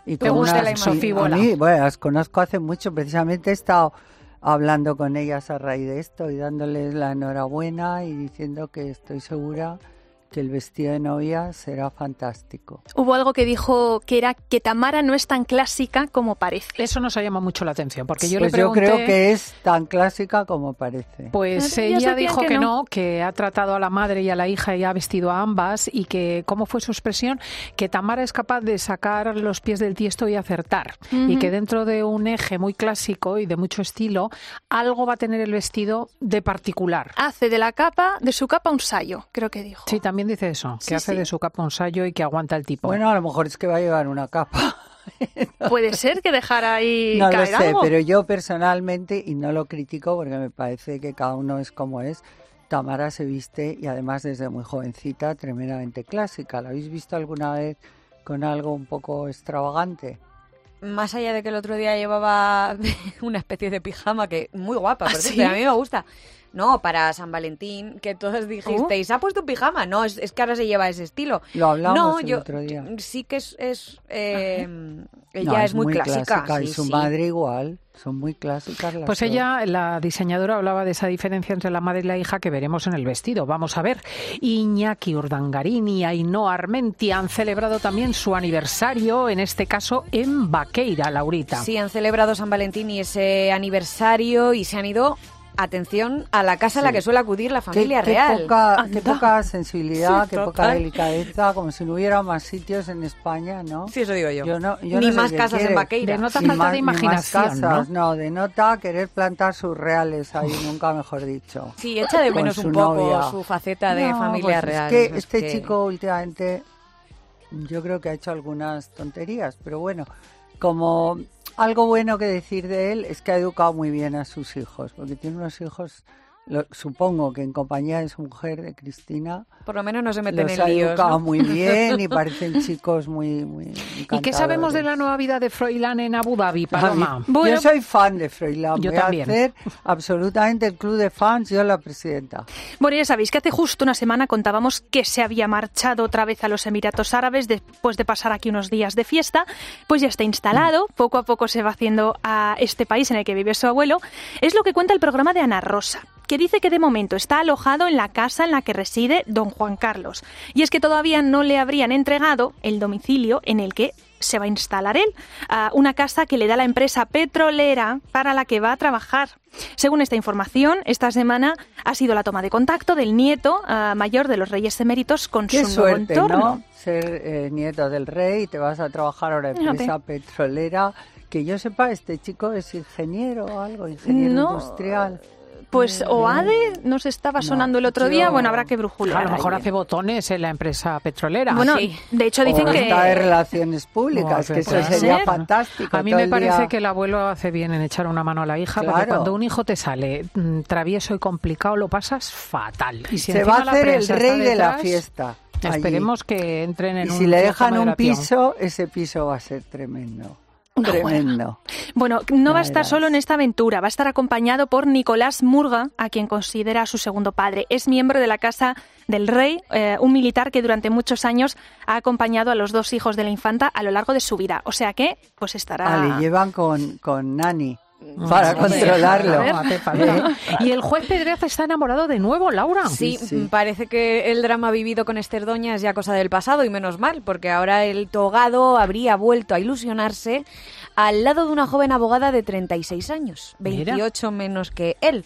Y ¿Te gusta la unas- Sofía a Bola? mí, bueno, las conozco hace mucho, precisamente he estado hablando con ellas a raíz de esto y dándoles la enhorabuena y diciendo que estoy segura que el vestido de novia será fantástico. Hubo algo que dijo que era que Tamara no es tan clásica como parece. Eso nos ha llamado mucho la atención porque yo pues le yo creo que es tan clásica como parece. Pues ella dijo que que no. no. que ha tratado a la madre y a la hija y ha vestido a ambas y que, ¿cómo fue su expresión? Que Tamara es capaz de sacar los pies del tiesto y acertar. Y que dentro de un eje muy clásico y de mucho estilo, algo va a tener el vestido de particular. Hace de la capa, de su capa un sayo, creo que dijo. Sí, también dice eso, que Sí, hace sí. de su capa un sallo y que aguanta el tipo. Bueno, a lo mejor es que va a llevar una capa. Puede ser que dejara ahí No lo caer sé, algo. pero yo personalmente, y no lo critico porque me parece que cada uno es como es, Tamara se viste y además desde muy jovencita tremendamente clásica. ¿La habéis visto alguna vez con algo un poco extravagante? Más allá de que el otro día llevaba una especie de pijama que muy guapa, ¿Ah, por sí? a mí me gusta. No, para San Valentín, que todos dijisteis, ¿ha puesto un pijama? No, es, es que ahora se lleva ese estilo. Lo hablamos no, el yo otro día. sí que es, es eh, ella No, es, muy, clásica. y sí, su sí. madre igual. Son muy clásicas las Pues ella, la diseñadora, hablaba de esa diferencia entre la madre y la hija que veremos en el vestido. Vamos a ver. Iñaki Urdangarín y Ainhoa Armenti han celebrado también su aniversario, en este caso en Vaqueira, Laurita. Sí, han celebrado San Valentín y ese aniversario y se han ido, atención, a la casa a la que suele acudir la Qué- familia qué real. Poca, Anda. qué poca sensibilidad, Sí, qué poca delicadeza, como si no hubiera más sitios en España, ¿no? Sí, eso digo yo. Yo no- yo Ni no más qué casas en. Vaqueira. Denota falta más- de ni más imaginación, casas, ¿no? denota querer plantar sus reales ahí, nunca mejor dicho. Sí, echa de menos un poco novia. su faceta de No, familia pues real. Es que es este que- chico últimamente, yo creo que ha hecho algunas tonterías, pero bueno, como algo bueno que decir de él es que ha educado muy bien a sus hijos, porque tiene unos hijos lo- supongo que en compañía de su mujer, de Cristina, Por lo menos no se meten los en ha líos. educado ¿no? muy bien y parecen chicos muy, muy ¿Y qué sabemos de la nueva vida de Froilán en Abu Dhabi, Paloma? Yo soy fan de Froilán. Yo Voy también. a hacer absolutamente el club de fans, yo la presidenta. Bueno, ya sabéis que hace justo una semana contábamos que se había marchado otra vez a los Emiratos Árabes después de pasar aquí unos días de fiesta. Pues ya está instalado, poco a poco se va haciendo a este país en el que vive su abuelo. Es lo que cuenta el programa de Ana Rosa que dice que de momento está alojado en la casa en la que reside don Juan Carlos. Y es que todavía no le habrían entregado el domicilio en el que se va a instalar él, a una casa que le da la empresa petrolera para la que va a trabajar. Según esta información, esta semana ha sido la toma de contacto del nieto ah, mayor de los reyes eméritos con Qué su nuevo suerte, entorno. ¿no? Ser eh, nieto del rey y te vas a trabajar a una empresa petrolera. Que yo sepa, este chico es ingeniero o algo, ingeniero No, industrial. Pues OADE nos estaba sonando el otro yo- día, bueno, habrá que brujular. A lo mejor hace botones en la empresa petrolera. Bueno, de hecho dicen o que... está de relaciones públicas, No, que eso sería ser. fantástico. A mí me parece día- que el abuelo hace bien en echar una mano a la hija, porque Claro. cuando un hijo te sale mm, travieso y complicado, lo pasas fatal. Y si se va a la hacer el rey de la fiesta. allí. Esperemos que entren en Y un si le dejan un piso, ese piso va a ser tremendo. Bueno, no va a estar solo en esta aventura, va a estar acompañado por Nicolás Murga, a quien considera su segundo padre. Es miembro de la Casa del Rey, eh, un militar que durante muchos años ha acompañado a los dos hijos de la infanta a lo largo de su vida. O sea que, pues estará... Ah, le llevan con, con Nani para controlarlo. no. Y el juez Pedreza está enamorado de nuevo, Laura. Sí, parece que el drama vivido con Esther Doña es ya cosa del pasado y menos mal, porque ahora el togado habría vuelto a ilusionarse al lado de una joven abogada de 36 años, Mira. 28 menos que él.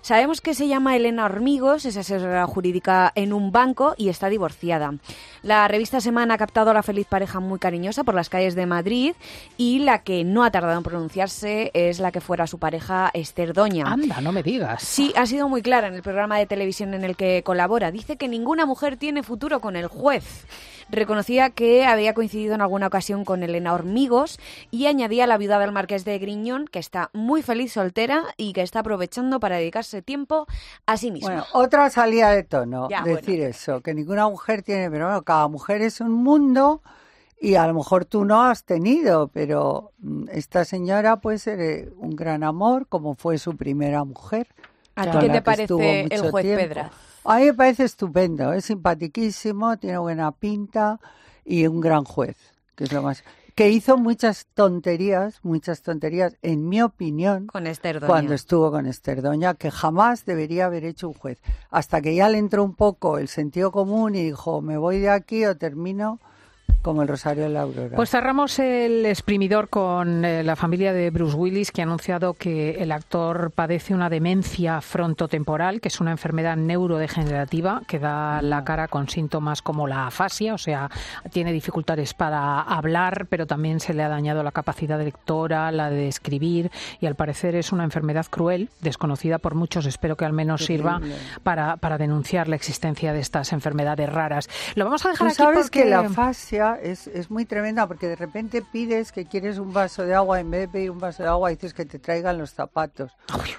Sabemos que se llama Elena Hormigos, es asesora jurídica en un banco y está divorciada. La revista Semana ha captado a la feliz pareja muy cariñosa por las calles de Madrid y la que no ha tardado en pronunciarse es la que fuera su pareja Esther Doña. Anda, no me digas. Sí, ha sido muy clara en el programa de televisión en el que colabora. Dice que ninguna mujer tiene futuro con el juez. Reconocía que había coincidido en alguna ocasión con Elena Hormigos y añadía la viuda del marqués de Griñón, que está muy feliz soltera y que está aprovechando para dedicarse tiempo a sí misma. Bueno, otra salida de tono, Ya, decir eso, que ninguna mujer tiene, pero bueno, cada mujer es un mundo y a lo mejor tú no has tenido, pero mm, esta señora puede ser eh, un gran amor, como fue su primera mujer. ¿A ti qué te parece el juez tiempo. A mí me parece estupendo, es simpatiquísimo, tiene buena pinta y un gran juez, que es lo más que hizo muchas tonterías, muchas tonterías, en mi opinión, Con cuando estuvo con Esther Doña, que jamás debería haber hecho un juez. Hasta que ya le entró un poco el sentido común y dijo, me voy de aquí o termino como el Rosario de la Aurora. Pues cerramos el exprimidor con eh, la familia de Bruce Willis, que ha anunciado que el actor padece una demencia frontotemporal, que es una enfermedad neurodegenerativa que da la cara con síntomas como la afasia, o sea, tiene dificultades para hablar, pero también se le ha dañado la capacidad lectora, la de escribir, y al parecer es una enfermedad cruel, desconocida por muchos. Espero que al menos sirva Terrible. para, para denunciar la existencia de estas enfermedades raras. Lo vamos a dejar Tú aquí sabes porque... que la afasia es, es muy tremenda porque de repente pides que quieres un vaso de agua, en vez de pedir un vaso de agua dices que te traigan los zapatos.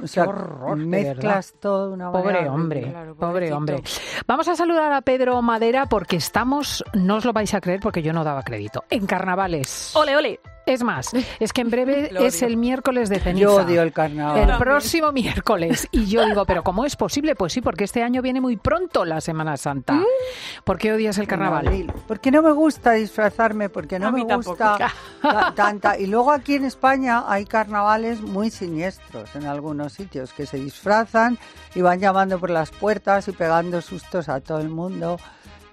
o sea, qué horror, mezclas verdad. todo de una Pobre manera hombre, pobre hombre. Vamos a saludar a Pedro Madera porque estamos, no os lo vais a creer porque yo no daba crédito, en carnavales. Ole, ole. Es más, es que en breve es el miércoles de ceniza. Yo odio el carnaval. El próximo miércoles. Y yo digo, ¿pero cómo es posible? Pues sí, porque este año viene muy pronto la Semana Santa. ¿Mm? ¿Por qué odias el carnaval? Porque no me gusta disfrazarme, porque no me gusta ta- tanta. Y luego aquí en España hay carnavales muy siniestros en algunos sitios que se disfrazan y van llamando por las puertas y pegando sustos a todo el mundo.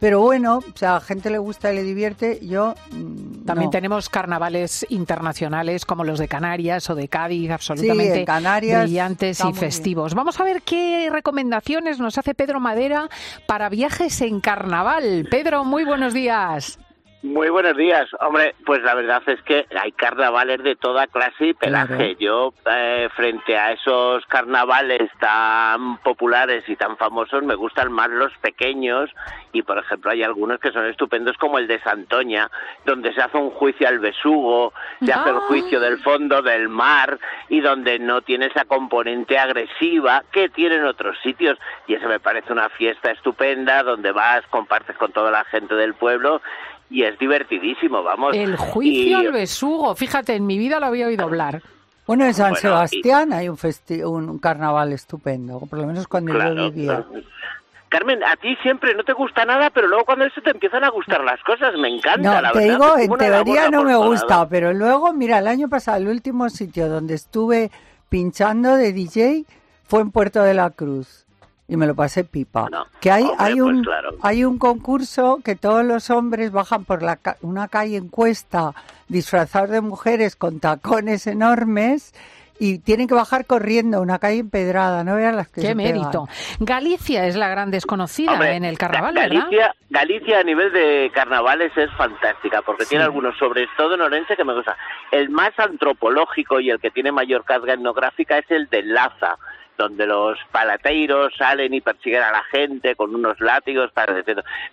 Pero bueno, o sea, a la gente le gusta y le divierte. Yo mm, También no. tenemos carnavales internacionales como los de Canarias o de Cádiz, absolutamente en Canarias brillantes y bien. festivos. Vamos a ver qué recomendaciones nos hace Pedro Madera para viajes en carnaval. Pedro, muy buenos días. Muy buenos días. Hombre, pues la verdad es que hay carnavales de toda clase y pelaje. Yo, eh, frente a esos carnavales tan populares y tan famosos, me gustan más los pequeños y, por ejemplo, hay algunos que son estupendos como el de Santoña, donde se hace un juicio al besugo, se hace el juicio del fondo del mar y donde no tiene esa componente agresiva que tienen otros sitios. Y eso me parece una fiesta estupenda donde vas, compartes con toda la gente del pueblo y es divertidísimo, vamos. El juicio Y- al besugo. Fíjate, en mi vida lo había oído hablar. Bueno, en San Bueno, y- Sebastián hay un, festi- un carnaval estupendo, por lo menos cuando yo Claro, vivía. Carmen, a ti siempre no te gusta nada, pero luego cuando eso te empiezan a gustar las cosas, me encanta, No, la te verdad. digo, en teoría no me gusta, pero luego, mira, el año pasado, el último sitio donde estuve pinchando de DJ fue en Puerto de la Cruz y me lo pasé pipa. que hay, hombre, hay, pues un, claro. hay un concurso que todos los hombres bajan por la ca- una calle en cuesta disfrazados de mujeres con tacones enormes y tienen que bajar corriendo una calle empedrada, no vean las que Qué se pegan. mérito. Galicia es la gran desconocida Hombre, en el carnaval. Galicia, Galicia a nivel de carnavales es fantástica porque tiene algunos, sobre todo en Orense, que me gusta. El más antropológico y el que tiene mayor carga etnográfica es el de Laza, donde los palateiros salen y persiguen a la gente con unos látigos, para.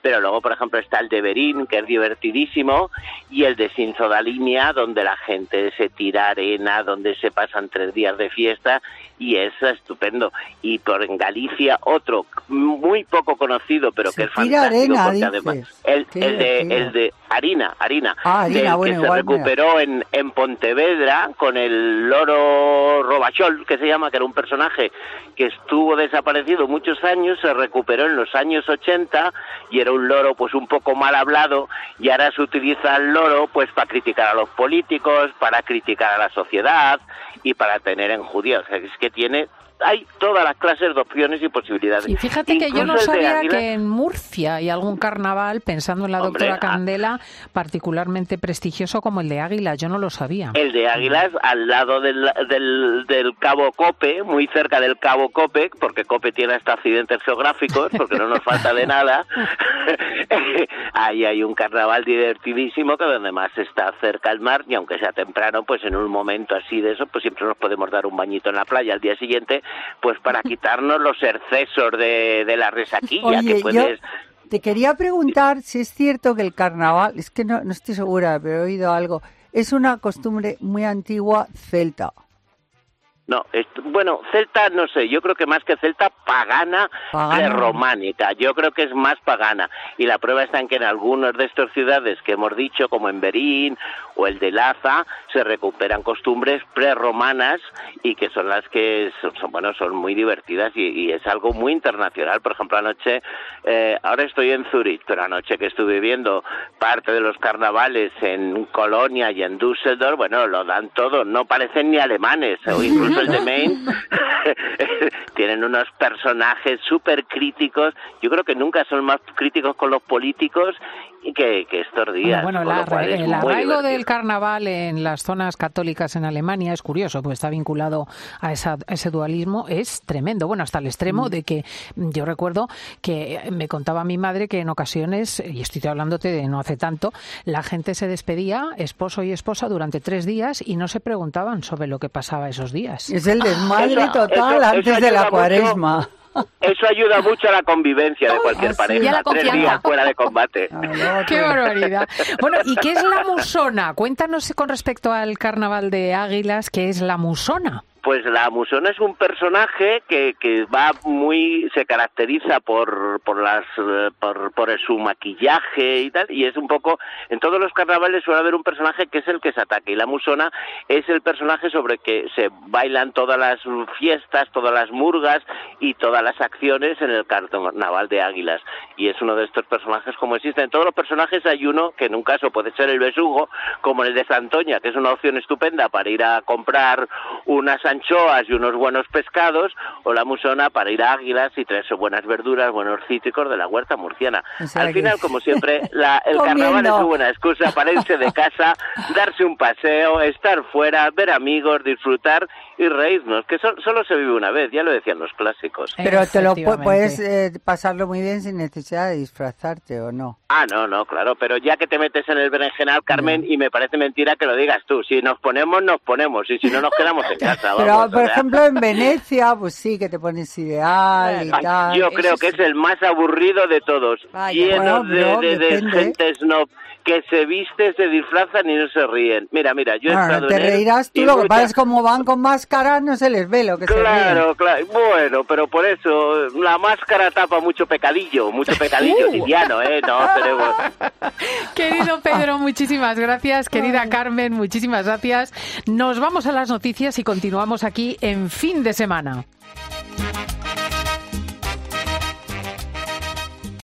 Pero luego, por ejemplo, está el de Berín, que es divertidísimo, y el de Sinzodalinia, donde la gente se tira arena, donde se pasan tres días de fiesta, y es estupendo. Y por en Galicia, otro muy poco conocido, pero que es fantástico, arena, porque además, el, el de, el de harina, harina, Ah, harina, del bueno, que se recuperó en, en Pontevedra con el loro Robachol, que se llama, que era un personaje que estuvo desaparecido muchos años, se recuperó en los años 80 y era un loro pues un poco mal hablado y ahora se utiliza el loro pues para criticar a los políticos, para criticar a la sociedad y para tener en judíos. Es que tiene hay todas las clases de opciones y posibilidades. Y fíjate que yo no el sabía Águila- que en Murcia hay algún carnaval, pensando en la Hombre, doctora ah. Candela, particularmente prestigioso como el de Águila. Yo no lo sabía. El de Águilas, al lado del, del, del Cabo Cope, muy cerca del Cabo Cope, porque Cope tiene hasta accidentes geográficos, porque no nos falta de nada. Ahí hay un carnaval divertidísimo que donde más está cerca al mar y aunque sea temprano, pues en un momento así de eso, pues siempre nos podemos dar un bañito en la playa al día siguiente, pues para quitarnos los excesos de, de la resaquilla Oye, que yo puedes... te quería preguntar si es cierto que el carnaval, es que no, no estoy segura, pero he oído algo, es una costumbre muy antigua celta. No, es- bueno, celta no sé, yo creo que más que celta pagana, Pagana. prerrománica, yo creo que es más pagana y la prueba está en que en algunas de estas ciudades que hemos dicho, como en Berín o el de Laza, se recuperan costumbres prerromanas y que son las que son, son, bueno, son muy divertidas y, y es algo muy internacional. Por ejemplo, anoche, eh, ahora estoy en Zurich, pero anoche que estuve viendo parte de los carnavales en Colonia y en Düsseldorf, bueno, lo dan todo, no parecen ni alemanes, o incluso el de Maine, tienen unos personajes súper críticos, yo creo que nunca son más críticos con los políticos que, que estos días. Bueno, la- es el arraigo del carnaval en las zonas católicas en Alemania es curioso, pues está vinculado a, esa- a ese dualismo, es tremendo. Bueno, hasta el extremo de que mm, yo recuerdo que me contaba mi madre que en ocasiones, y estoy hablándote de no hace tanto, la gente se despedía, esposo y esposa, durante tres días y no se preguntaban sobre lo que pasaba esos días. Es el desmadre Eso- total eso- antes eso de la ayuda mucho. cuaresma. Eso ayuda mucho a la convivencia de cualquier Y a pareja. la Tres días fuera de combate. ¡Qué barbaridad! Bueno, ¿y qué es la musona? Cuéntanos con respecto al carnaval de Águilas, ¿qué es la musona? Pues la musona es un personaje que, que va muy, se caracteriza por, por las, eh, por, su maquillaje y tal, y es un poco, en todos los carnavales suele haber un personaje que es el que se ataca, y la musona es el personaje sobre que se bailan todas las fiestas, todas las murgas y todas las acciones en el carnaval de águilas, y es uno de estos personajes como existen. En todos los personajes hay uno que en un caso puede ser el besugo, como el de Santoña, que es una opción estupenda para ir a comprar unas anchoas y unos buenos pescados, o la musona para ir a Águilas y traerse buenas verduras, buenos cítricos de la huerta murciana. O sea Al que- final, como siempre, la- el carnaval es una buena excusa para irse de casa, darse un paseo, estar fuera, ver amigos, disfrutar y reírnos, que sol- solo se vive una vez, ya lo decían los clásicos. Pero te lo puedes eh, pasarlo muy bien sin necesidad de disfrazarte o no. Ah, no, no, claro, pero ya que te metes en el berenjenal, Carmen, y me parece mentira que lo digas tú, si nos ponemos, nos ponemos, y si no, nos quedamos en casa. Pero, vamos, o por sea. ejemplo, en Venecia, pues sí, que te pones ideal y Ay, tal. yo creo que es el más aburrido de todos, Vaya. lleno Bueno, de, no, de- gente snob que se viste, se disfrazan y no se ríen. Mira, mira, yo he Bueno, estado te en reirás tú, y lo que pasa es como van con máscara, no se les ve lo que se Claro, claro. Bueno, pero por eso la máscara tapa mucho pecadillo, mucho pecadillo Uh. liviano, ¿eh? No tenemos... Querido Pedro, muchísimas gracias. Querida Carmen, muchísimas gracias. Nos vamos a las noticias y continuamos aquí en fin de semana.